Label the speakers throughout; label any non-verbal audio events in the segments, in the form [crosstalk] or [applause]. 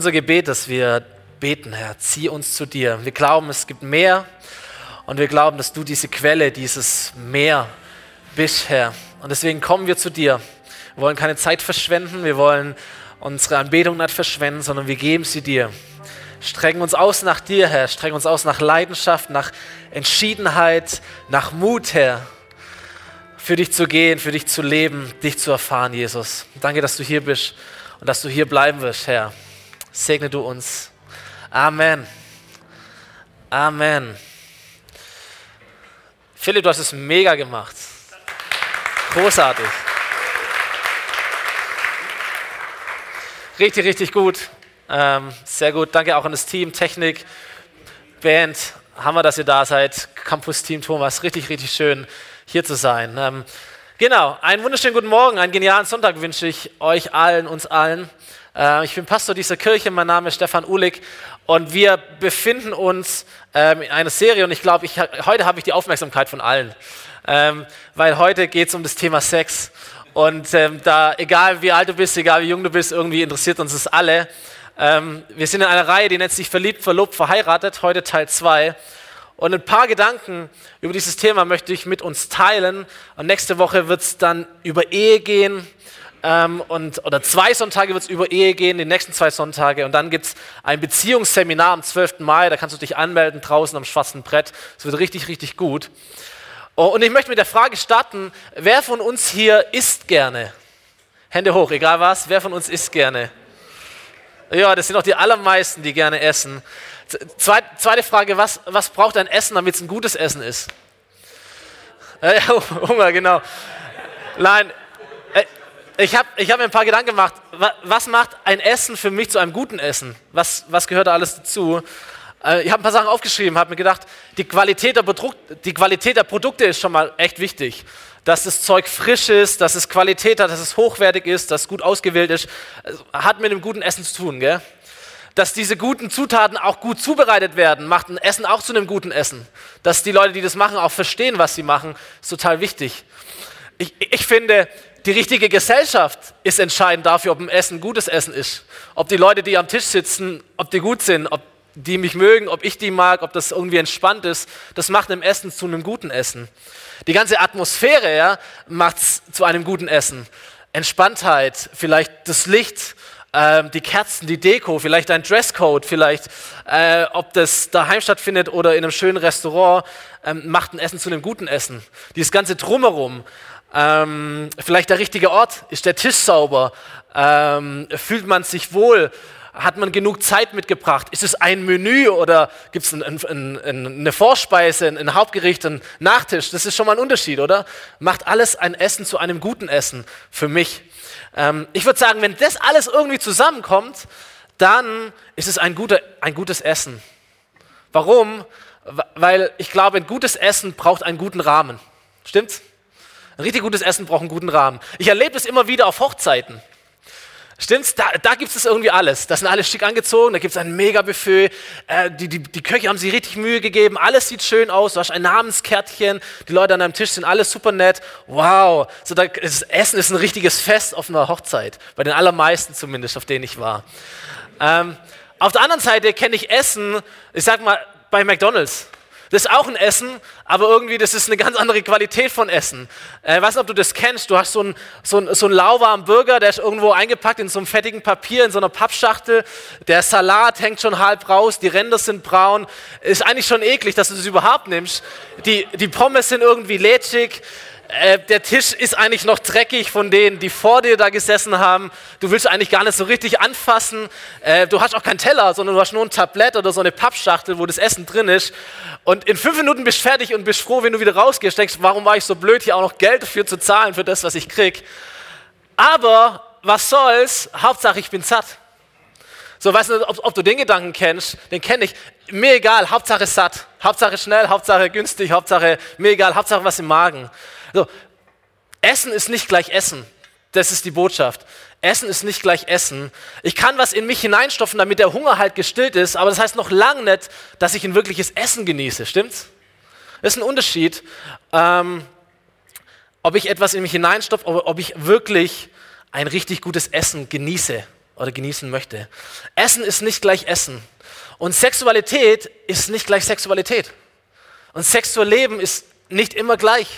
Speaker 1: Unser Gebet, dass wir beten, Herr, zieh uns zu dir. Wir glauben, es gibt mehr und wir glauben, dass du diese Quelle, dieses Meer bist, Herr. Und deswegen kommen wir zu dir. Wir wollen keine Zeit verschwenden, wir wollen unsere Anbetung nicht verschwenden, sondern wir geben sie dir. Strecken uns aus nach dir, Herr. Strecken uns aus nach Leidenschaft, nach Entschiedenheit, nach Mut, Herr. Für dich zu gehen, für dich zu leben, dich zu erfahren, Jesus. Danke, dass du hier bist und dass du hier bleiben wirst, Herr segne du uns. Amen. Amen. Philipp, du hast es mega gemacht. Großartig. Richtig, richtig gut. Ähm, sehr gut. Danke auch an das Team, Technik, Band. Hammer, dass ihr da seid. Campus-Team Thomas. Richtig, richtig schön, hier zu sein. Ähm, genau. Einen wunderschönen guten Morgen, einen genialen Sonntag wünsche ich euch allen, uns allen. Äh, ich bin Pastor dieser Kirche, mein Name ist Stefan Uhlig und wir befinden uns ähm, in einer Serie. Und ich glaube, ich, heute habe ich die Aufmerksamkeit von allen, ähm, weil heute geht es um das Thema Sex. Und ähm, da, egal wie alt du bist, egal wie jung du bist, irgendwie interessiert uns das alle. wir sind in einer Reihe, die nennt sich Verliebt, Verlobt, Verheiratet, heute Teil 2. Und ein paar Gedanken über dieses Thema möchte ich mit uns teilen. Und nächste Woche wird es dann über Ehe gehen, ähm, und, oder zwei Sonntage wird es über Ehe gehen, die nächsten zwei Sonntage. Und dann gibt es ein Beziehungsseminar am 12. Mai, da kannst du dich anmelden draußen am schwarzen Brett. Es wird richtig, richtig gut. Oh, und ich möchte mit der Frage starten, wer von uns hier isst gerne? Hände hoch, egal was, wer von uns isst gerne? Ja, das sind auch die allermeisten, die gerne essen. Zweite Frage, was, was braucht ein Essen, damit es ein gutes Essen ist? Äh, [laughs] Hunger, genau. Nein, ich habe ich hab mir ein paar Gedanken gemacht. Was macht ein Essen für mich zu einem guten Essen? Was, was gehört da alles dazu? Äh, ich habe ein paar Sachen aufgeschrieben, habe mir gedacht, die Qualität, der die Qualität der Produkte ist schon mal echt wichtig. Dass das Zeug frisch ist, dass es Qualität hat, dass es hochwertig ist, dass es gut ausgewählt ist, also, hat mit einem guten Essen zu tun. Gell? Dass diese guten Zutaten auch gut zubereitet werden, macht ein Essen auch zu einem guten Essen. Dass die Leute, die das machen, auch verstehen, was sie machen, ist total wichtig. Ich, ich finde, die richtige Gesellschaft ist entscheidend dafür, ob ein Essen gutes Essen ist. Ob die Leute, die am Tisch sitzen, ob die gut sind, ob die mich mögen, ob ich die mag, ob das irgendwie entspannt ist. Das macht ein Essen zu einem guten Essen. Die ganze Atmosphäre ja, macht es zu einem guten Essen. Entspanntheit, vielleicht das Licht, äh, die Kerzen, die Deko, vielleicht ein Dresscode, vielleicht äh, ob das daheim stattfindet oder in einem schönen Restaurant, äh, macht ein Essen zu einem guten Essen. Dieses ganze Drumherum, ähm, vielleicht der richtige Ort? Ist der Tisch sauber? Ähm, fühlt man sich wohl? Hat man genug Zeit mitgebracht? Ist es ein Menü oder gibt es ein, ein, ein, eine Vorspeise, ein Hauptgericht, ein Nachtisch? Das ist schon mal ein Unterschied, oder? Macht alles ein Essen zu einem guten Essen für mich. Ähm, ich würde sagen, wenn das alles irgendwie zusammenkommt, dann ist es ein, guter, ein gutes Essen. Warum? Weil ich glaube, ein gutes Essen braucht einen guten Rahmen. Stimmt's? Ein richtig gutes Essen braucht einen guten Rahmen. Ich erlebe es immer wieder auf Hochzeiten. Stimmt's? Da, da gibt es irgendwie alles. Da sind alle schick angezogen, da gibt es ein Mega-Buffet. Äh, die, die, die Köche haben sich richtig Mühe gegeben, alles sieht schön aus. Du hast ein Namenskärtchen, die Leute an deinem Tisch sind alle super nett. Wow, so, da, das Essen ist ein richtiges Fest auf einer Hochzeit. Bei den allermeisten zumindest, auf denen ich war. Ähm, auf der anderen Seite kenne ich Essen, ich sag mal, bei McDonalds. Das ist auch ein Essen, aber irgendwie, das ist eine ganz andere Qualität von Essen. Äh, ich weiß nicht, ob du das kennst. Du hast so einen so so ein lauwarmen Burger, der ist irgendwo eingepackt in so einem fettigen Papier, in so einer Pappschachtel. Der Salat hängt schon halb raus, die Ränder sind braun. Ist eigentlich schon eklig, dass du das überhaupt nimmst. Die, die Pommes sind irgendwie lätschig. Äh, der Tisch ist eigentlich noch dreckig von denen, die vor dir da gesessen haben. Du willst eigentlich gar nicht so richtig anfassen. Äh, du hast auch keinen Teller, sondern du hast nur ein Tablett oder so eine Pappschachtel, wo das Essen drin ist. Und in fünf Minuten bist du fertig und bist froh, wenn du wieder rausgehst. Denkst, warum war ich so blöd, hier auch noch Geld dafür zu zahlen, für das, was ich krieg. Aber was soll's? Hauptsache, ich bin satt. So, weißt du, ob, ob du den Gedanken kennst, den kenne ich. Mir egal, Hauptsache satt. Hauptsache schnell, Hauptsache günstig, Hauptsache mir egal, Hauptsache was im Magen. So, Essen ist nicht gleich Essen. Das ist die Botschaft. Essen ist nicht gleich Essen. Ich kann was in mich hineinstopfen, damit der Hunger halt gestillt ist, aber das heißt noch lange nicht, dass ich ein wirkliches Essen genieße. Stimmt's? Das ist ein Unterschied, ähm, ob ich etwas in mich hineinstopfe, ob ich wirklich ein richtig gutes Essen genieße oder genießen möchte. Essen ist nicht gleich Essen. Und Sexualität ist nicht gleich Sexualität. Und Sexualleben ist nicht immer gleich.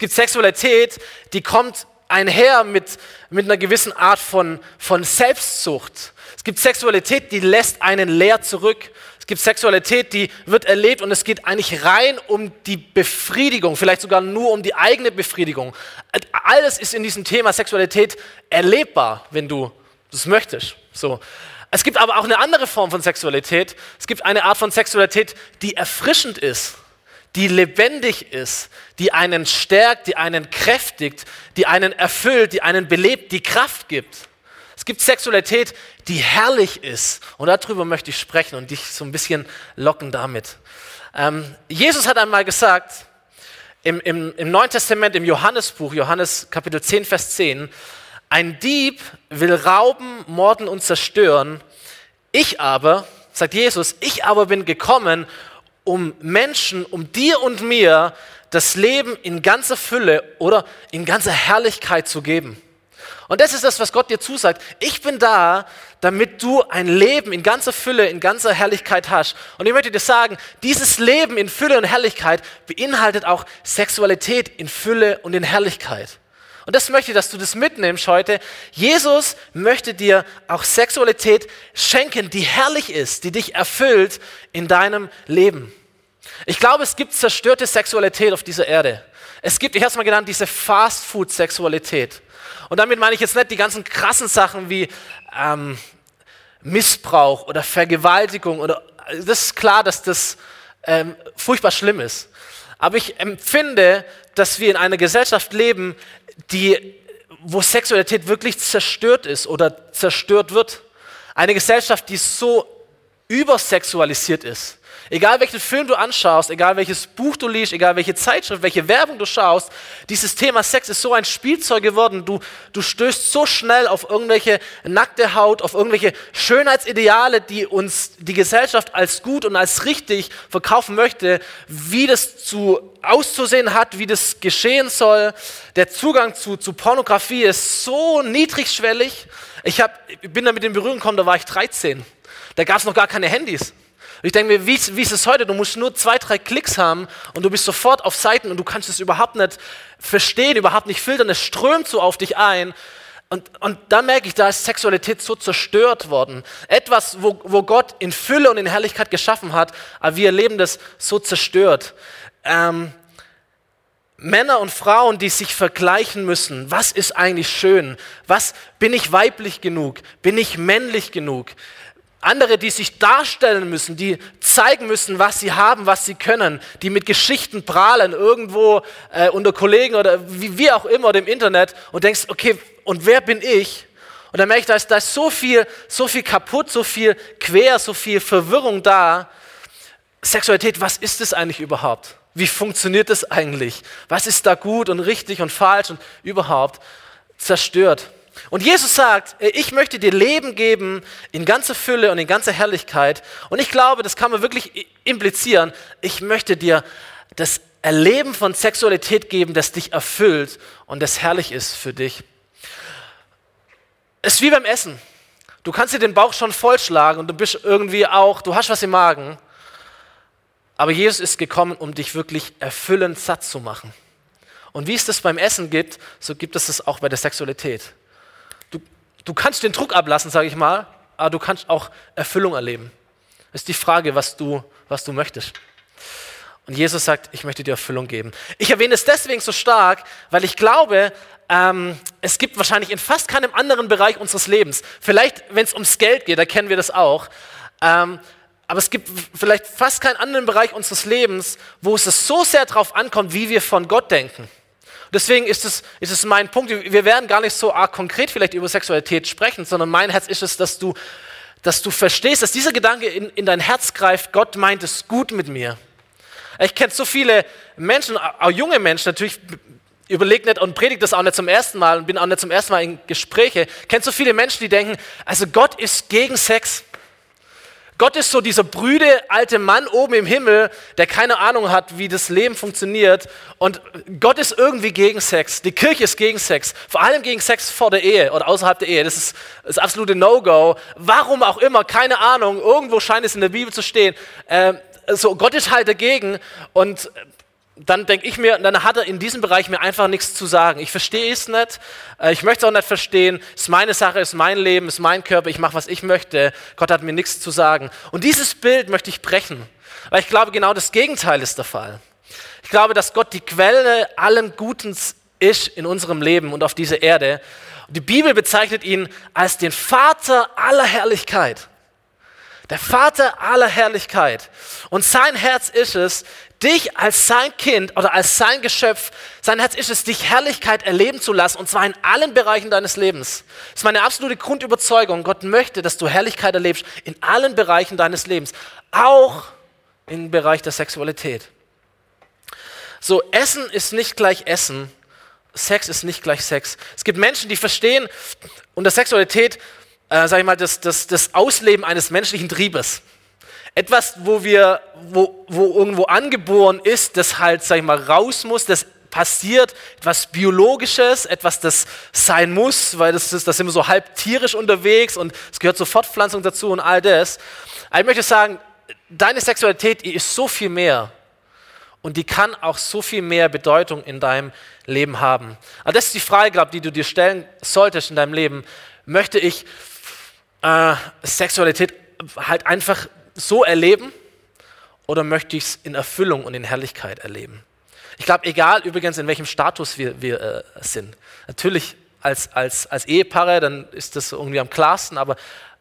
Speaker 1: Es gibt Sexualität, die kommt einher mit, mit einer gewissen Art von, von Selbstsucht. Es gibt Sexualität, die lässt einen leer zurück. Es gibt Sexualität, die wird erlebt und es geht eigentlich rein um die Befriedigung, vielleicht sogar nur um die eigene Befriedigung. Alles ist in diesem Thema Sexualität erlebbar, wenn du das möchtest. So. Es gibt aber auch eine andere Form von Sexualität. Es gibt eine Art von Sexualität, die erfrischend ist die lebendig ist, die einen stärkt, die einen kräftigt, die einen erfüllt, die einen belebt, die Kraft gibt. Es gibt Sexualität, die herrlich ist. Und darüber möchte ich sprechen und dich so ein bisschen locken damit. Ähm, Jesus hat einmal gesagt, im, im, im Neuen Testament, im Johannesbuch, Johannes Kapitel 10, Vers 10, ein Dieb will rauben, morden und zerstören. Ich aber, sagt Jesus, ich aber bin gekommen, um Menschen, um dir und mir das Leben in ganzer Fülle oder in ganzer Herrlichkeit zu geben. Und das ist das, was Gott dir zusagt. Ich bin da, damit du ein Leben in ganzer Fülle, in ganzer Herrlichkeit hast. Und ich möchte dir sagen, dieses Leben in Fülle und Herrlichkeit beinhaltet auch Sexualität in Fülle und in Herrlichkeit. Und das möchte ich, dass du das mitnimmst heute. Jesus möchte dir auch Sexualität schenken, die herrlich ist, die dich erfüllt in deinem Leben. Ich glaube, es gibt zerstörte Sexualität auf dieser Erde. Es gibt, ich habe es mal genannt, diese Fast-Food-Sexualität. Und damit meine ich jetzt nicht die ganzen krassen Sachen wie ähm, Missbrauch oder Vergewaltigung. Oder, das ist klar, dass das ähm, furchtbar schlimm ist. Aber ich empfinde, dass wir in einer Gesellschaft leben, die, wo Sexualität wirklich zerstört ist oder zerstört wird. Eine Gesellschaft, die so übersexualisiert ist. Egal welchen Film du anschaust, egal welches Buch du liest, egal welche Zeitschrift, welche Werbung du schaust, dieses Thema Sex ist so ein Spielzeug geworden. Du, du stößt so schnell auf irgendwelche nackte Haut, auf irgendwelche Schönheitsideale, die uns die Gesellschaft als gut und als richtig verkaufen möchte, wie das zu auszusehen hat, wie das geschehen soll. Der Zugang zu, zu Pornografie ist so niedrigschwellig. Ich hab, bin da mit in Berührung gekommen, da war ich 13. Da gab es noch gar keine Handys. Ich denke mir, wie, wie ist es heute? Du musst nur zwei, drei Klicks haben und du bist sofort auf Seiten und du kannst es überhaupt nicht verstehen, überhaupt nicht filtern. Es strömt so auf dich ein. Und, und da merke ich, da ist Sexualität so zerstört worden. Etwas, wo, wo Gott in Fülle und in Herrlichkeit geschaffen hat, aber wir erleben das so zerstört. Ähm, Männer und Frauen, die sich vergleichen müssen. Was ist eigentlich schön? Was bin ich weiblich genug? Bin ich männlich genug? Andere, die sich darstellen müssen, die zeigen müssen, was sie haben, was sie können, die mit Geschichten prahlen, irgendwo äh, unter Kollegen oder wie, wie, auch immer oder im Internet und denkst, okay, und wer bin ich? Und dann merke ich, da ist, da ist so viel, so viel kaputt, so viel quer, so viel Verwirrung da. Sexualität, was ist es eigentlich überhaupt? Wie funktioniert es eigentlich? Was ist da gut und richtig und falsch und überhaupt zerstört? Und Jesus sagt, äh, ich möchte dir Leben geben in ganzer Fülle und in ganzer Herrlichkeit. Und ich glaube, das kann man wirklich implizieren. Ich möchte dir das Erleben von Sexualität geben, das dich erfüllt und das herrlich ist für dich. Es ist wie beim Essen. Du kannst dir den Bauch schon vollschlagen und du bist irgendwie auch, du hast was im Magen. Aber Jesus ist gekommen, um dich wirklich erfüllend satt zu machen. Und wie es das beim Essen gibt, so gibt es das auch bei der Sexualität. Du kannst den Druck ablassen, sage ich mal, aber du kannst auch Erfüllung erleben. Ist die Frage, was du, was du möchtest. Und Jesus sagt, ich möchte dir Erfüllung geben. Ich erwähne es deswegen so stark, weil ich glaube, ähm, es gibt wahrscheinlich in fast keinem anderen Bereich unseres Lebens, vielleicht wenn es ums Geld geht, da kennen wir das auch, ähm, aber es gibt vielleicht fast keinen anderen Bereich unseres Lebens, wo es so sehr darauf ankommt, wie wir von Gott denken. Deswegen ist es, ist es mein Punkt. Wir werden gar nicht so arg konkret vielleicht über Sexualität sprechen, sondern mein Herz ist es, dass du, dass du verstehst, dass dieser Gedanke in, in dein Herz greift, Gott meint es gut mit mir. Ich kenne so viele Menschen, auch junge Menschen, natürlich überlege nicht und predige das auch nicht zum ersten Mal und bin auch nicht zum ersten Mal in Gespräche. Kennst so viele Menschen, die denken, also Gott ist gegen Sex. Gott ist so dieser brüde alte Mann oben im Himmel, der keine Ahnung hat, wie das Leben funktioniert. Und Gott ist irgendwie gegen Sex. Die Kirche ist gegen Sex. Vor allem gegen Sex vor der Ehe oder außerhalb der Ehe. Das ist das absolute No-Go. Warum auch immer, keine Ahnung. Irgendwo scheint es in der Bibel zu stehen. Ähm, so, Gott ist halt dagegen. Und dann denke ich mir, dann hat er in diesem Bereich mir einfach nichts zu sagen. Ich verstehe es nicht, äh, ich möchte es auch nicht verstehen. Es ist meine Sache, es ist mein Leben, es ist mein Körper, ich mache, was ich möchte. Gott hat mir nichts zu sagen. Und dieses Bild möchte ich brechen, weil ich glaube, genau das Gegenteil ist der Fall. Ich glaube, dass Gott die Quelle allen Gutens ist in unserem Leben und auf dieser Erde. Die Bibel bezeichnet ihn als den Vater aller Herrlichkeit. Der Vater aller Herrlichkeit. Und sein Herz ist es, dich als sein Kind oder als sein Geschöpf, sein Herz ist es, dich Herrlichkeit erleben zu lassen, und zwar in allen Bereichen deines Lebens. Das ist meine absolute Grundüberzeugung. Gott möchte, dass du Herrlichkeit erlebst in allen Bereichen deines Lebens, auch im Bereich der Sexualität. So, Essen ist nicht gleich Essen, Sex ist nicht gleich Sex. Es gibt Menschen, die verstehen unter Sexualität, äh, sag ich mal, das, das, das Ausleben eines menschlichen Triebes. Etwas, wo wir, wo, wo irgendwo angeboren ist, das halt, sag ich mal, raus muss, das passiert, etwas Biologisches, etwas, das sein muss, weil das, ist, das sind wir so halb tierisch unterwegs und es gehört zur Fortpflanzung dazu und all das. Aber ich möchte sagen, deine Sexualität die ist so viel mehr und die kann auch so viel mehr Bedeutung in deinem Leben haben. Aber das ist die Frage, die du dir stellen solltest in deinem Leben. Möchte ich äh, Sexualität halt einfach so erleben oder möchte ich es in Erfüllung und in Herrlichkeit erleben? Ich glaube, egal übrigens, in welchem Status wir, wir äh, sind. Natürlich als, als, als Ehepaare, dann ist das irgendwie am klarsten, aber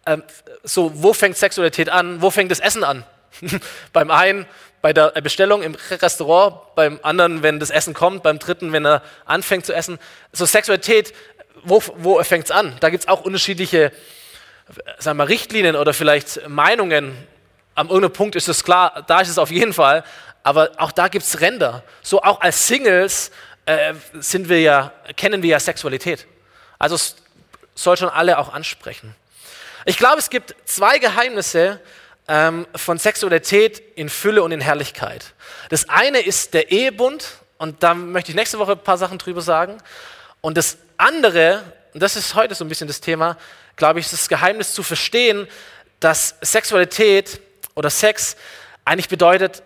Speaker 1: ähm, so, wo fängt Sexualität an? Wo fängt das Essen an? [laughs] beim einen bei der Bestellung im Restaurant, beim anderen, wenn das Essen kommt, beim dritten, wenn er anfängt zu essen. So Sexualität, wo, wo fängt es an? Da gibt es auch unterschiedliche sagen wir, Richtlinien oder vielleicht Meinungen am irgendeinem Punkt ist es klar, da ist es auf jeden Fall, aber auch da gibt es Ränder. So auch als Singles äh, sind wir ja, kennen wir ja Sexualität. Also es soll schon alle auch ansprechen. Ich glaube, es gibt zwei Geheimnisse ähm, von Sexualität in Fülle und in Herrlichkeit. Das eine ist der Ehebund, und da möchte ich nächste Woche ein paar Sachen drüber sagen. Und das andere, und das ist heute so ein bisschen das Thema, glaube ich, das Geheimnis zu verstehen, dass Sexualität oder Sex eigentlich bedeutet,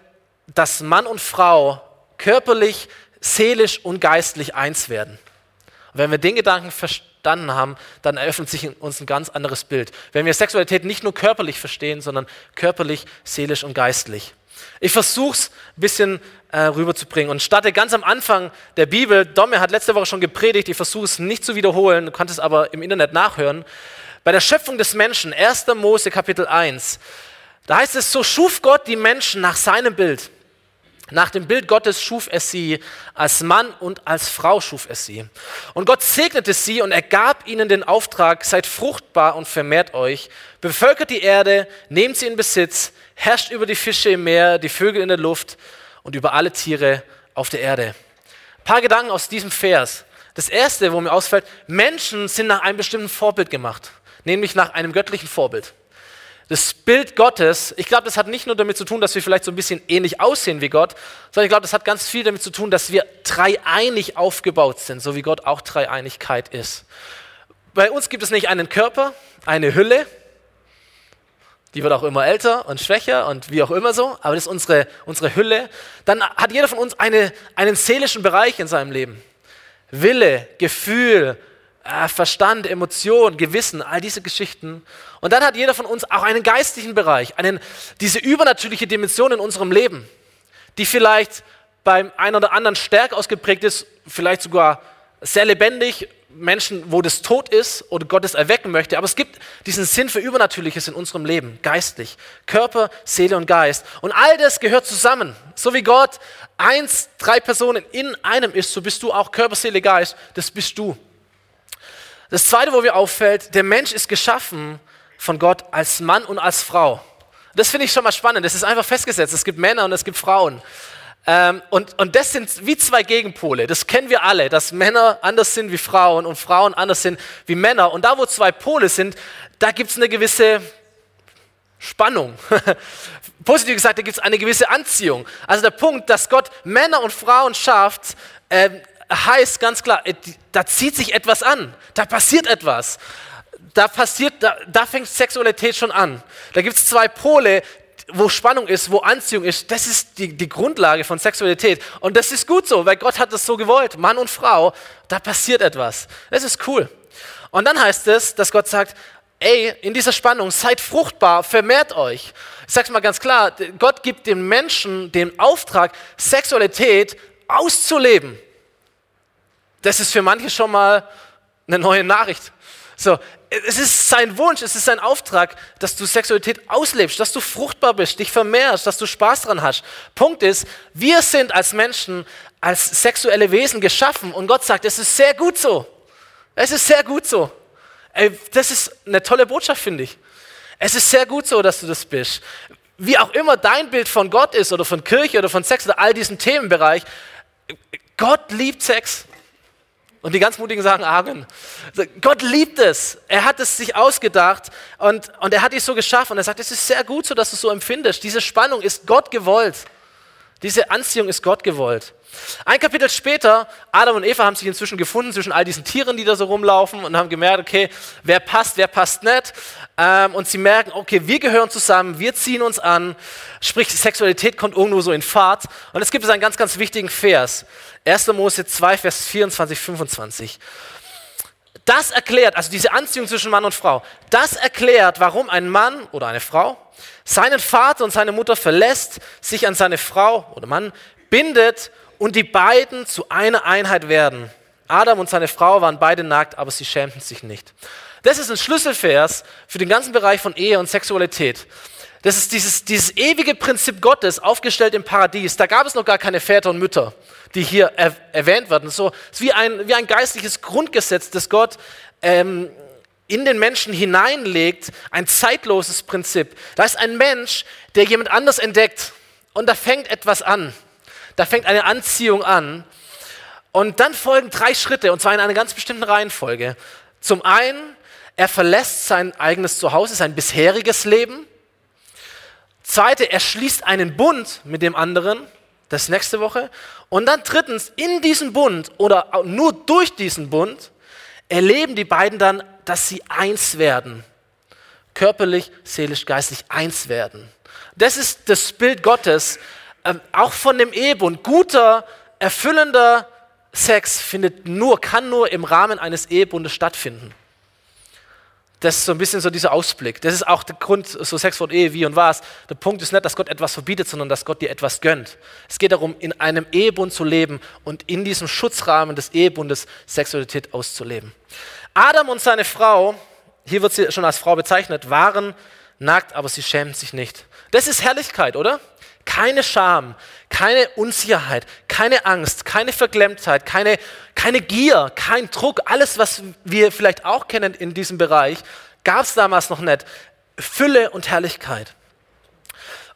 Speaker 1: dass Mann und Frau körperlich, seelisch und geistlich eins werden. Und wenn wir den Gedanken verstanden haben, dann eröffnet sich uns ein ganz anderes Bild. Wenn wir Sexualität nicht nur körperlich verstehen, sondern körperlich, seelisch und geistlich. Ich versuche es ein bisschen äh, rüberzubringen und starte ganz am Anfang der Bibel. Domme hat letzte Woche schon gepredigt, ich versuche es nicht zu wiederholen, du kannst es aber im Internet nachhören. Bei der Schöpfung des Menschen, 1. Mose Kapitel 1, da heißt es, so schuf Gott die Menschen nach seinem Bild. Nach dem Bild Gottes schuf er sie, als Mann und als Frau schuf er sie. Und Gott segnete sie und er gab ihnen den Auftrag, seid fruchtbar und vermehrt euch, bevölkert die Erde, nehmt sie in Besitz, herrscht über die Fische im Meer, die Vögel in der Luft und über alle Tiere auf der Erde. Ein paar Gedanken aus diesem Vers. Das erste, wo mir ausfällt, Menschen sind nach einem bestimmten Vorbild gemacht, nämlich nach einem göttlichen Vorbild das Bild Gottes, ich glaube, das hat nicht nur damit zu tun, dass wir vielleicht so ein bisschen ähnlich aussehen wie Gott, sondern ich glaube, das hat ganz viel damit zu tun, dass wir dreieinig aufgebaut sind, so wie Gott auch Dreieinigkeit ist. Bei uns gibt es nicht einen Körper, eine Hülle, die wird auch immer älter und schwächer und wie auch immer so, aber das ist unsere, unsere Hülle. Dann hat jeder von uns eine, einen seelischen Bereich in seinem Leben. Wille, Gefühl, äh, Verstand, Emotion, Gewissen, all diese Geschichten. Und dann hat jeder von uns auch einen geistlichen Bereich, einen, diese übernatürliche Dimension in unserem Leben, die vielleicht beim einen oder anderen stärker ausgeprägt ist, vielleicht sogar sehr lebendig, Menschen, wo das tot ist oder Gott es erwecken möchte. Aber es gibt diesen Sinn für Übernatürliches in unserem Leben, geistlich. Körper, Seele und Geist. Und all das gehört zusammen. So wie Gott eins, drei Personen in einem ist, so bist du auch Körper, Seele, Geist. Das bist du. Das zweite, wo mir auffällt, der Mensch ist geschaffen von Gott als Mann und als Frau. Das finde ich schon mal spannend. Das ist einfach festgesetzt. Es gibt Männer und es gibt Frauen. Ähm, und, und das sind wie zwei Gegenpole. Das kennen wir alle, dass Männer anders sind wie Frauen und Frauen anders sind wie Männer. Und da, wo zwei Pole sind, da gibt es eine gewisse Spannung. [laughs] Positiv gesagt, da gibt es eine gewisse Anziehung. Also der Punkt, dass Gott Männer und Frauen schafft, äh, heißt ganz klar, äh, da zieht sich etwas an, da passiert etwas. Da passiert, da, da fängt Sexualität schon an. Da gibt es zwei Pole, wo Spannung ist, wo Anziehung ist, das ist die, die Grundlage von Sexualität. Und das ist gut so, weil Gott hat das so gewollt. Mann und Frau, da passiert etwas. Das ist cool. Und dann heißt es, dass Gott sagt, ey, in dieser Spannung, seid fruchtbar, vermehrt euch. Ich sag's mal ganz klar, Gott gibt dem Menschen den Auftrag, Sexualität auszuleben. Das ist für manche schon mal eine neue Nachricht. So, es ist sein Wunsch, es ist sein Auftrag, dass du Sexualität auslebst, dass du fruchtbar bist, dich vermehrst, dass du Spaß dran hast. Punkt ist, wir sind als Menschen, als sexuelle Wesen geschaffen und Gott sagt, es ist sehr gut so. Es ist sehr gut so. Ey, das ist eine tolle Botschaft, finde ich. Es ist sehr gut so, dass du das bist. Wie auch immer dein Bild von Gott ist oder von Kirche oder von Sex oder all diesen Themenbereich, Gott liebt Sex. Und die ganz Mutigen sagen Amen. Gott liebt es. Er hat es sich ausgedacht und, und er hat dich so geschaffen. Und er sagt, es ist sehr gut so, dass du es so empfindest. Diese Spannung ist Gott gewollt. Diese Anziehung ist Gott gewollt. Ein Kapitel später, Adam und Eva haben sich inzwischen gefunden zwischen all diesen Tieren, die da so rumlaufen und haben gemerkt, okay, wer passt, wer passt nicht. Ähm, und sie merken, okay, wir gehören zusammen, wir ziehen uns an. Sprich, Sexualität kommt irgendwo so in Fahrt. Und es gibt einen ganz, ganz wichtigen Vers. 1. Mose 2, Vers 24, 25. Das erklärt, also diese Anziehung zwischen Mann und Frau, das erklärt, warum ein Mann oder eine Frau seinen Vater und seine Mutter verlässt, sich an seine Frau oder Mann bindet und die beiden zu einer Einheit werden. Adam und seine Frau waren beide nackt, aber sie schämten sich nicht. Das ist ein Schlüsselvers für den ganzen Bereich von Ehe und Sexualität. Das ist dieses, dieses ewige Prinzip Gottes, aufgestellt im Paradies. Da gab es noch gar keine Väter und Mütter, die hier er, erwähnt werden. So ist wie ein, wie ein geistliches Grundgesetz, das Gott ähm, in den Menschen hineinlegt, ein zeitloses Prinzip. Da ist ein Mensch, der jemand anders entdeckt und da fängt etwas an. Da fängt eine Anziehung an. Und dann folgen drei Schritte, und zwar in einer ganz bestimmten Reihenfolge. Zum einen, er verlässt sein eigenes Zuhause, sein bisheriges Leben. Zweite, er schließt einen Bund mit dem anderen, das nächste Woche. Und dann drittens, in diesem Bund oder nur durch diesen Bund erleben die beiden dann, dass sie eins werden. Körperlich, seelisch, geistlich eins werden. Das ist das Bild Gottes, ähm, auch von dem Ehebund, guter, erfüllender Sex findet nur, kann nur im Rahmen eines Ehebundes stattfinden. Das ist so ein bisschen so dieser Ausblick. Das ist auch der Grund, so Sex von Ehe, wie und was. Der Punkt ist nicht, dass Gott etwas verbietet, sondern dass Gott dir etwas gönnt. Es geht darum, in einem Ehebund zu leben und in diesem Schutzrahmen des Ehebundes Sexualität auszuleben. Adam und seine Frau, hier wird sie schon als Frau bezeichnet, waren nackt, aber sie schämen sich nicht. Das ist Herrlichkeit, oder? Keine Scham, keine Unsicherheit, keine Angst, keine Verklemmtheit, keine, keine Gier, kein Druck. Alles, was wir vielleicht auch kennen in diesem Bereich, gab es damals noch nicht. Fülle und Herrlichkeit.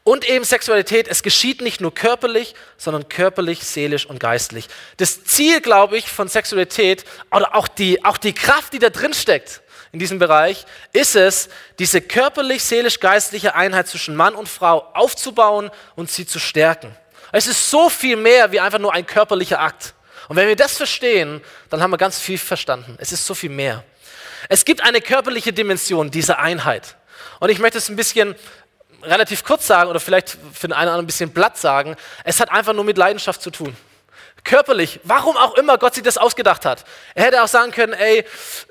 Speaker 1: Und eben Sexualität, es geschieht nicht nur körperlich, sondern körperlich, seelisch und geistlich. Das Ziel, glaube ich, von Sexualität oder auch die, auch die Kraft, die da drin steckt, in diesem Bereich, ist es, diese körperlich, seelisch, geistliche Einheit zwischen Mann und Frau aufzubauen und sie zu stärken. Es ist so viel mehr wie einfach nur ein körperlicher Akt. Und wenn wir das verstehen, dann haben wir ganz viel verstanden. Es ist so viel mehr. Es gibt eine körperliche Dimension dieser Einheit. Und ich möchte es ein bisschen relativ kurz sagen oder vielleicht für den einen oder anderen ein bisschen platt sagen. Es hat einfach nur mit Leidenschaft zu tun körperlich, warum auch immer Gott sich das ausgedacht hat. Er hätte auch sagen können, ey,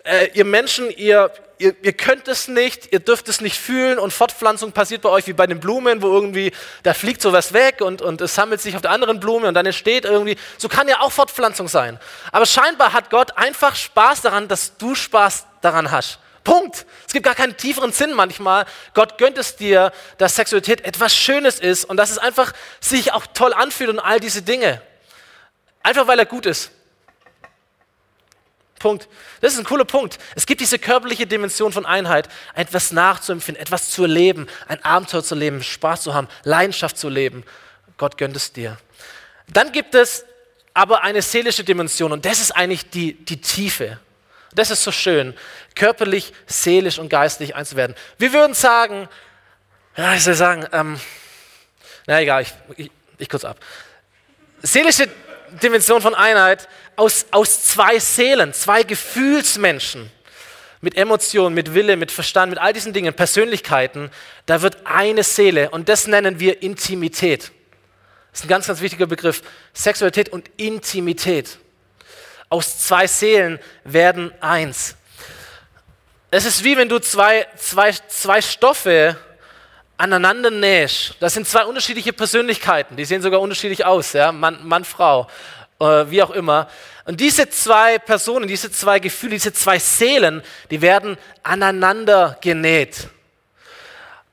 Speaker 1: äh, ihr Menschen, ihr, ihr, ihr könnt es nicht, ihr dürft es nicht fühlen und Fortpflanzung passiert bei euch wie bei den Blumen, wo irgendwie, da fliegt sowas weg und, und es sammelt sich auf der anderen Blume und dann entsteht irgendwie, so kann ja auch Fortpflanzung sein. Aber scheinbar hat Gott einfach Spaß daran, dass du Spaß daran hast. Punkt. Es gibt gar keinen tieferen Sinn manchmal. Gott gönnt es dir, dass Sexualität etwas Schönes ist und dass es einfach sich auch toll anfühlt und all diese Dinge. Einfach weil er gut ist. Punkt. Das ist ein cooler Punkt. Es gibt diese körperliche Dimension von Einheit, etwas nachzuempfinden, etwas zu erleben, ein Abenteuer zu leben, Spaß zu haben, Leidenschaft zu leben. Gott gönnt es dir. Dann gibt es aber eine seelische Dimension und das ist eigentlich die, die Tiefe. Das ist so schön, körperlich, seelisch und geistlich eins zu werden. Wir würden sagen, ja, ich soll sagen, ähm, na egal, ich, ich, ich kurz ab. Seelische Dimension von Einheit aus, aus zwei Seelen, zwei Gefühlsmenschen mit Emotionen, mit Wille, mit Verstand, mit all diesen Dingen, Persönlichkeiten, da wird eine Seele und das nennen wir Intimität. Das ist ein ganz, ganz wichtiger Begriff. Sexualität und Intimität. Aus zwei Seelen werden eins. Es ist wie wenn du zwei, zwei, zwei Stoffe aneinander nähst. Das sind zwei unterschiedliche Persönlichkeiten, die sehen sogar unterschiedlich aus, ja? Mann, Mann Frau, äh, wie auch immer. Und diese zwei Personen, diese zwei Gefühle, diese zwei Seelen, die werden aneinander genäht.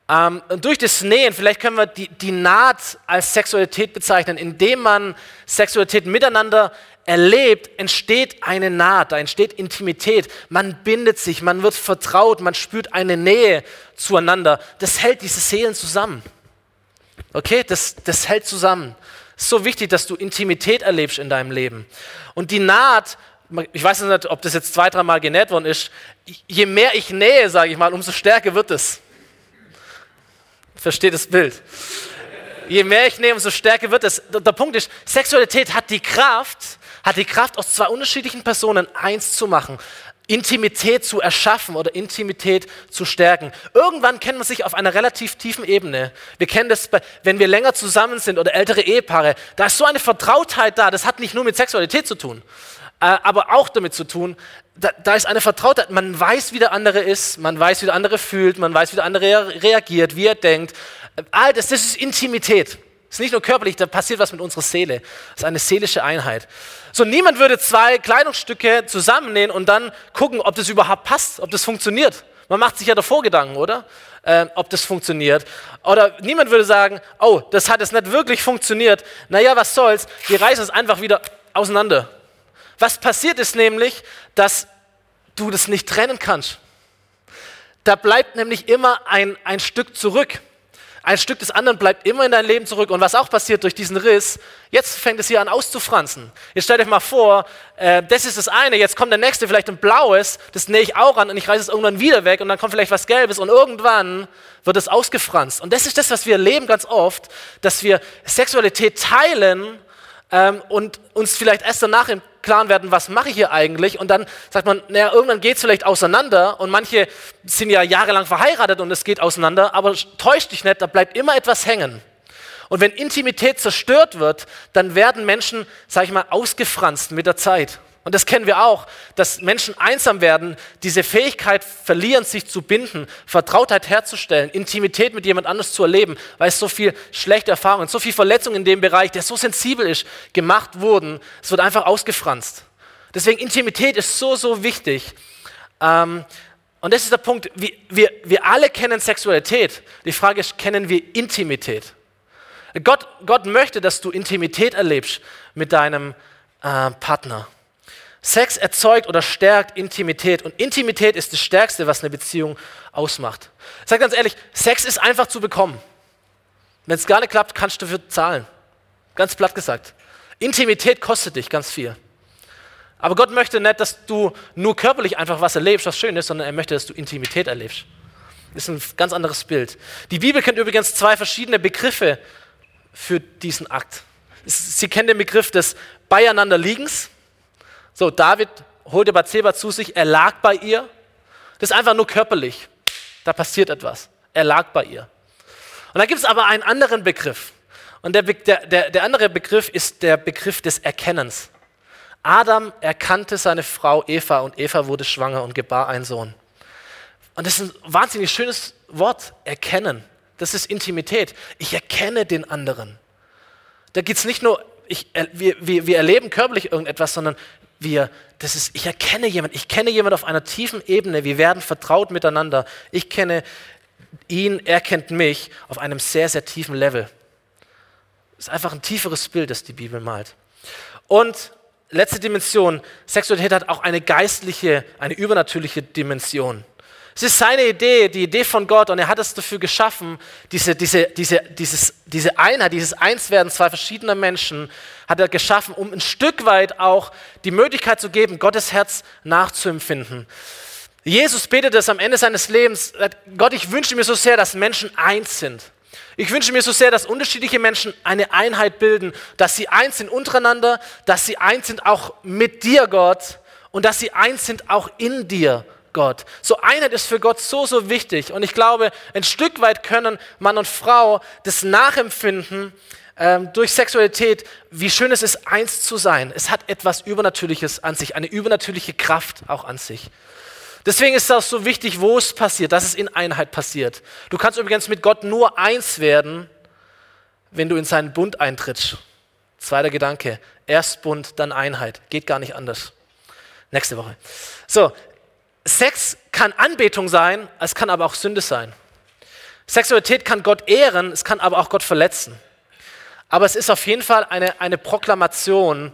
Speaker 1: Ähm, und durch das Nähen, vielleicht können wir die, die Naht als Sexualität bezeichnen, indem man Sexualität miteinander erlebt, entsteht eine Naht, da entsteht Intimität. Man bindet sich, man wird vertraut, man spürt eine Nähe zueinander. Das hält diese Seelen zusammen. Okay, das, das hält zusammen. Es ist so wichtig, dass du Intimität erlebst in deinem Leben. Und die Naht, ich weiß nicht, ob das jetzt zwei, dreimal genäht worden ist, je mehr ich nähe, sage ich mal, umso stärker wird es. Versteht das Bild? Je mehr ich nähe, umso stärker wird es. Der Punkt ist, Sexualität hat die Kraft, hat die Kraft, aus zwei unterschiedlichen Personen eins zu machen. Intimität zu erschaffen oder Intimität zu stärken. Irgendwann kennt man sich auf einer relativ tiefen Ebene. Wir kennen das, wenn wir länger zusammen sind oder ältere Ehepaare. Da ist so eine Vertrautheit da. Das hat nicht nur mit Sexualität zu tun, äh, aber auch damit zu tun. Da, da ist eine Vertrautheit. Man weiß, wie der andere ist. Man weiß, wie der andere fühlt. Man weiß, wie der andere reagiert, wie er denkt. All das, das ist Intimität. Das ist nicht nur körperlich, da passiert was mit unserer Seele. Das ist eine seelische Einheit. So, niemand würde zwei Kleidungsstücke zusammennähen und dann gucken, ob das überhaupt passt, ob das funktioniert. Man macht sich ja davor Gedanken, oder? Äh, ob das funktioniert. Oder niemand würde sagen, oh, das hat jetzt nicht wirklich funktioniert. Naja, was soll's? Wir reißen es einfach wieder auseinander. Was passiert ist nämlich, dass du das nicht trennen kannst. Da bleibt nämlich immer ein, ein Stück zurück. Ein Stück des anderen bleibt immer in dein Leben zurück. Und was auch passiert durch diesen Riss, jetzt fängt es hier an auszufransen. Jetzt stell dir mal vor, äh, das ist das eine, jetzt kommt der nächste, vielleicht ein blaues, das nähe ich auch an und ich reiße es irgendwann wieder weg und dann kommt vielleicht was gelbes und irgendwann wird es ausgefranst. Und das ist das, was wir erleben ganz oft, dass wir Sexualität teilen ähm, und uns vielleicht erst danach im Klaren werden, was mache ich hier eigentlich? Und dann sagt man, naja, irgendwann geht es vielleicht auseinander und manche sind ja jahrelang verheiratet und es geht auseinander, aber täusch dich nicht, da bleibt immer etwas hängen. Und wenn Intimität zerstört wird, dann werden Menschen, sag ich mal, ausgefranst mit der Zeit. Und das kennen wir auch, dass Menschen einsam werden, diese Fähigkeit verlieren, sich zu binden, Vertrautheit herzustellen, Intimität mit jemand anders zu erleben, weil es so viel schlechte Erfahrungen, so viel Verletzungen in dem Bereich, der so sensibel ist, gemacht wurden. Es wird einfach ausgefranst. Deswegen Intimität ist so, so wichtig. Ähm, und das ist der Punkt, wir, wir, wir alle kennen Sexualität. Die Frage ist, kennen wir Intimität? Gott, Gott möchte, dass du Intimität erlebst mit deinem äh, Partner. Sex erzeugt oder stärkt Intimität und Intimität ist das Stärkste, was eine Beziehung ausmacht. Ich sage ganz ehrlich, Sex ist einfach zu bekommen. Wenn es gar nicht klappt, kannst du dafür zahlen. Ganz platt gesagt. Intimität kostet dich ganz viel. Aber Gott möchte nicht, dass du nur körperlich einfach was erlebst, was schön ist, sondern er möchte, dass du Intimität erlebst. Das ist ein ganz anderes Bild. Die Bibel kennt übrigens zwei verschiedene Begriffe für diesen Akt. Sie kennt den Begriff des Beieinanderliegens so, David holte Bathseba zu sich, er lag bei ihr. Das ist einfach nur körperlich. Da passiert etwas. Er lag bei ihr. Und dann gibt es aber einen anderen Begriff. Und der, der, der, der andere Begriff ist der Begriff des Erkennens. Adam erkannte seine Frau Eva und Eva wurde schwanger und gebar einen Sohn. Und das ist ein wahnsinnig schönes Wort, erkennen. Das ist Intimität. Ich erkenne den anderen. Da geht es nicht nur, ich, wir, wir, wir erleben körperlich irgendetwas, sondern wir, das ist, ich erkenne jemanden, ich kenne jemanden auf einer tiefen Ebene, wir werden vertraut miteinander. Ich kenne ihn, er kennt mich auf einem sehr, sehr tiefen Level. Das ist einfach ein tieferes Bild, das die Bibel malt. Und letzte Dimension, Sexualität hat auch eine geistliche, eine übernatürliche Dimension. Es ist seine Idee, die Idee von Gott und er hat es dafür geschaffen, diese, diese, diese, dieses, diese Einheit, dieses Einswerden zwei verschiedener Menschen hat er geschaffen, um ein Stück weit auch die Möglichkeit zu geben, Gottes Herz nachzuempfinden. Jesus betet es am Ende seines Lebens, Gott, ich wünsche mir so sehr, dass Menschen eins sind. Ich wünsche mir so sehr, dass unterschiedliche Menschen eine Einheit bilden, dass sie eins sind untereinander, dass sie eins sind auch mit dir, Gott, und dass sie eins sind auch in dir, Gott. So Einheit ist für Gott so, so wichtig. Und ich glaube, ein Stück weit können Mann und Frau das nachempfinden ähm, durch Sexualität, wie schön es ist, eins zu sein. Es hat etwas Übernatürliches an sich, eine übernatürliche Kraft auch an sich. Deswegen ist es auch so wichtig, wo es passiert, dass es in Einheit passiert. Du kannst übrigens mit Gott nur eins werden, wenn du in seinen Bund eintrittst. Zweiter Gedanke. Erst Bund, dann Einheit. Geht gar nicht anders. Nächste Woche. So, Sex kann Anbetung sein, es kann aber auch Sünde sein. Sexualität kann Gott ehren, es kann aber auch Gott verletzen. Aber es ist auf jeden Fall eine, eine Proklamation,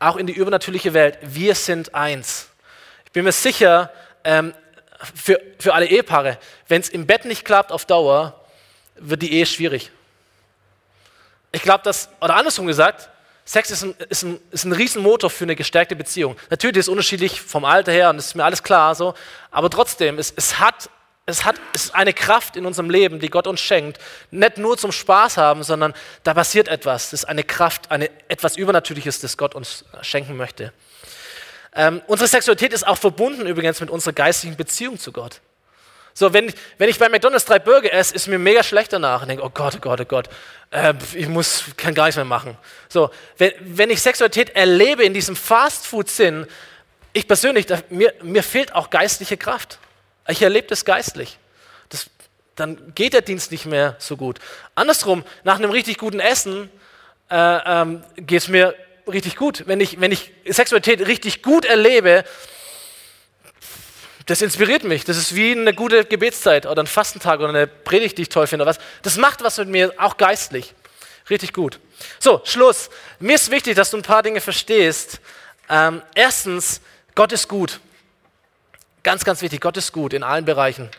Speaker 1: auch in die übernatürliche Welt. Wir sind eins. Ich bin mir sicher, ähm, für, für alle Ehepaare, wenn es im Bett nicht klappt auf Dauer, wird die Ehe schwierig. Ich glaube, dass, oder andersrum gesagt, Sex ist ein, ist, ein, ist ein Riesenmotor für eine gestärkte Beziehung. Natürlich ist es unterschiedlich vom Alter her und das ist mir alles klar so, aber trotzdem, es, es, hat, es, hat, es ist eine Kraft in unserem Leben, die Gott uns schenkt. Nicht nur zum Spaß haben, sondern da passiert etwas. Das ist eine Kraft, eine, etwas Übernatürliches, das Gott uns schenken möchte. Ähm, unsere Sexualität ist auch verbunden übrigens mit unserer geistigen Beziehung zu Gott. So, wenn, wenn ich bei McDonalds drei Burger esse, ist mir mega schlecht danach und denke, oh Gott, oh Gott, oh Gott, äh, ich muss, kann gar nichts mehr machen. So, wenn, wenn ich Sexualität erlebe in diesem Fastfood-Sinn, ich persönlich, da, mir, mir fehlt auch geistliche Kraft. Ich erlebe das geistlich. Das, dann geht der Dienst nicht mehr so gut. Andersrum, nach einem richtig guten Essen äh, ähm, geht es mir richtig gut. Wenn ich, wenn ich Sexualität richtig gut erlebe, das inspiriert mich. Das ist wie eine gute Gebetszeit oder ein Fastentag oder eine Predigt, die ich toll finde. Was. Das macht was mit mir, auch geistlich. Richtig gut. So, Schluss. Mir ist wichtig, dass du ein paar Dinge verstehst. Ähm, erstens, Gott ist gut. Ganz, ganz wichtig, Gott ist gut in allen Bereichen.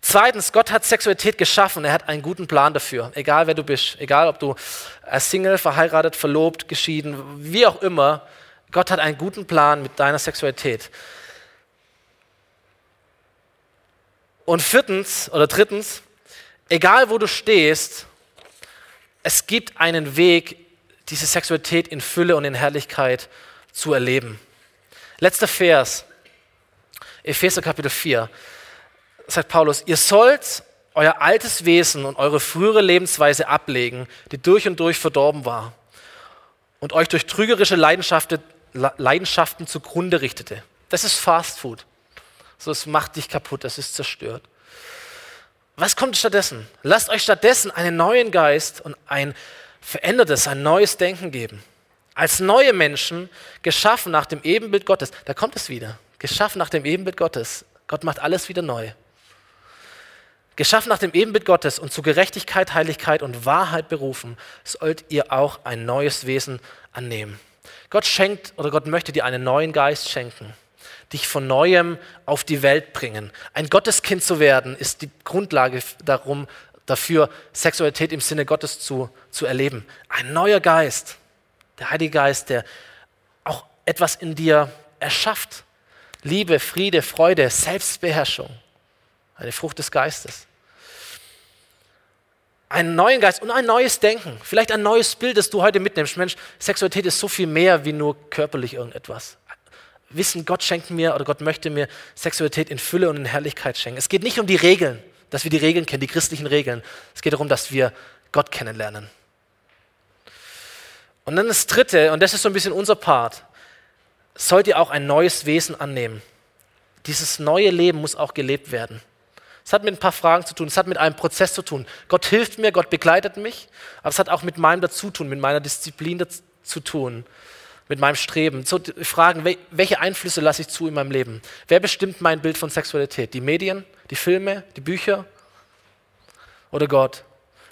Speaker 1: Zweitens, Gott hat Sexualität geschaffen. Er hat einen guten Plan dafür. Egal wer du bist, egal ob du als Single, verheiratet, verlobt, geschieden, wie auch immer. Gott hat einen guten Plan mit deiner Sexualität. Und viertens oder drittens, egal wo du stehst, es gibt einen Weg, diese Sexualität in Fülle und in Herrlichkeit zu erleben. Letzter Vers, Epheser Kapitel 4 sagt Paulus, ihr sollt euer altes Wesen und eure frühere Lebensweise ablegen, die durch und durch verdorben war und euch durch trügerische Leidenschaften, zugrunde richtete. Das ist Fast Food. So, es macht dich kaputt, es ist zerstört. Was kommt stattdessen? Lasst euch stattdessen einen neuen Geist und ein verändertes, ein neues Denken geben. Als neue Menschen, geschaffen nach dem Ebenbild Gottes. Da kommt es wieder. Geschaffen nach dem Ebenbild Gottes. Gott macht alles wieder neu. Geschaffen nach dem Ebenbild Gottes und zu Gerechtigkeit, Heiligkeit und Wahrheit berufen, sollt ihr auch ein neues Wesen annehmen. Gott schenkt oder Gott möchte dir einen neuen Geist schenken, dich von neuem auf die Welt bringen. Ein Gotteskind zu werden, ist die Grundlage darum, dafür, Sexualität im Sinne Gottes zu, zu erleben. Ein neuer Geist, der Heilige Geist, der auch etwas in dir erschafft. Liebe, Friede, Freude, Selbstbeherrschung eine Frucht des Geistes. Einen neuen Geist und ein neues Denken, vielleicht ein neues Bild, das du heute mitnimmst. Mensch, Sexualität ist so viel mehr wie nur körperlich irgendetwas. Wissen, Gott schenkt mir oder Gott möchte mir Sexualität in Fülle und in Herrlichkeit schenken. Es geht nicht um die Regeln, dass wir die Regeln kennen, die christlichen Regeln. Es geht darum, dass wir Gott kennenlernen. Und dann das Dritte, und das ist so ein bisschen unser Part, sollt ihr auch ein neues Wesen annehmen. Dieses neue Leben muss auch gelebt werden. Es hat mit ein paar Fragen zu tun, es hat mit einem Prozess zu tun. Gott hilft mir, Gott begleitet mich, aber es hat auch mit meinem Dazutun, mit meiner Disziplin zu tun, mit meinem Streben. So Fragen, welche Einflüsse lasse ich zu in meinem Leben? Wer bestimmt mein Bild von Sexualität? Die Medien, die Filme, die Bücher oder Gott?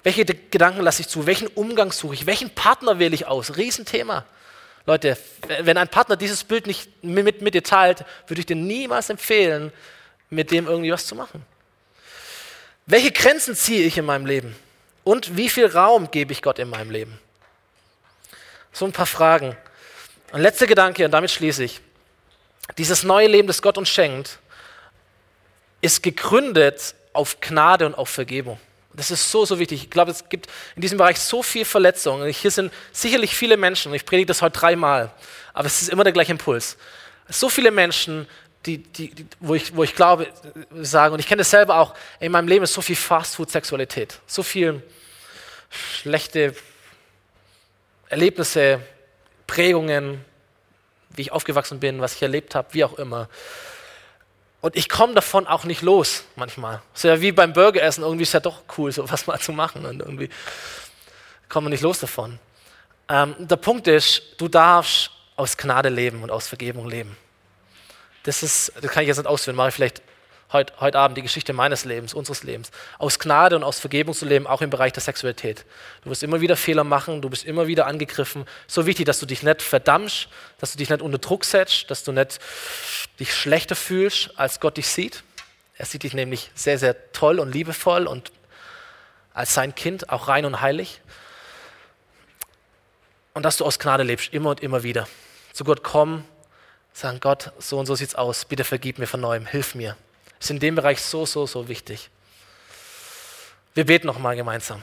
Speaker 1: Welche Gedanken lasse ich zu? Welchen Umgang suche ich? Welchen Partner wähle ich aus? Riesenthema. Leute, wenn ein Partner dieses Bild nicht mit, mit dir teilt, würde ich dir niemals empfehlen, mit dem irgendwie was zu machen. Welche Grenzen ziehe ich in meinem Leben? Und wie viel Raum gebe ich Gott in meinem Leben? So ein paar Fragen. Ein letzter Gedanke, und damit schließe ich. Dieses neue Leben, das Gott uns schenkt, ist gegründet auf Gnade und auf Vergebung. Das ist so, so wichtig. Ich glaube, es gibt in diesem Bereich so viel Verletzung. Hier sind sicherlich viele Menschen, und ich predige das heute dreimal, aber es ist immer der gleiche Impuls. So viele Menschen, die, die, die, wo, ich, wo ich glaube, sagen, und ich kenne das selber auch, in meinem Leben ist so viel Fastfood-Sexualität, so viel schlechte Erlebnisse, Prägungen, wie ich aufgewachsen bin, was ich erlebt habe, wie auch immer. Und ich komme davon auch nicht los manchmal. ist ja wie beim Burgeressen, irgendwie ist ja doch cool, sowas [laughs] mal zu machen. Und irgendwie komme ich nicht los davon. Ähm, der Punkt ist, du darfst aus Gnade leben und aus Vergebung leben. Das, ist, das kann ich jetzt nicht ausführen, mache ich vielleicht heute, heute Abend die Geschichte meines Lebens, unseres Lebens. Aus Gnade und aus Vergebung zu leben, auch im Bereich der Sexualität. Du wirst immer wieder Fehler machen, du bist immer wieder angegriffen. So wichtig, dass du dich nicht verdammst, dass du dich nicht unter Druck setzt, dass du nicht dich schlechter fühlst, als Gott dich sieht. Er sieht dich nämlich sehr, sehr toll und liebevoll und als sein Kind auch rein und heilig. Und dass du aus Gnade lebst, immer und immer wieder. Zu Gott kommen, sagen, Gott, so und so sieht's aus, bitte vergib mir von neuem, hilf mir. Ist in dem Bereich so, so, so wichtig. Wir beten nochmal gemeinsam.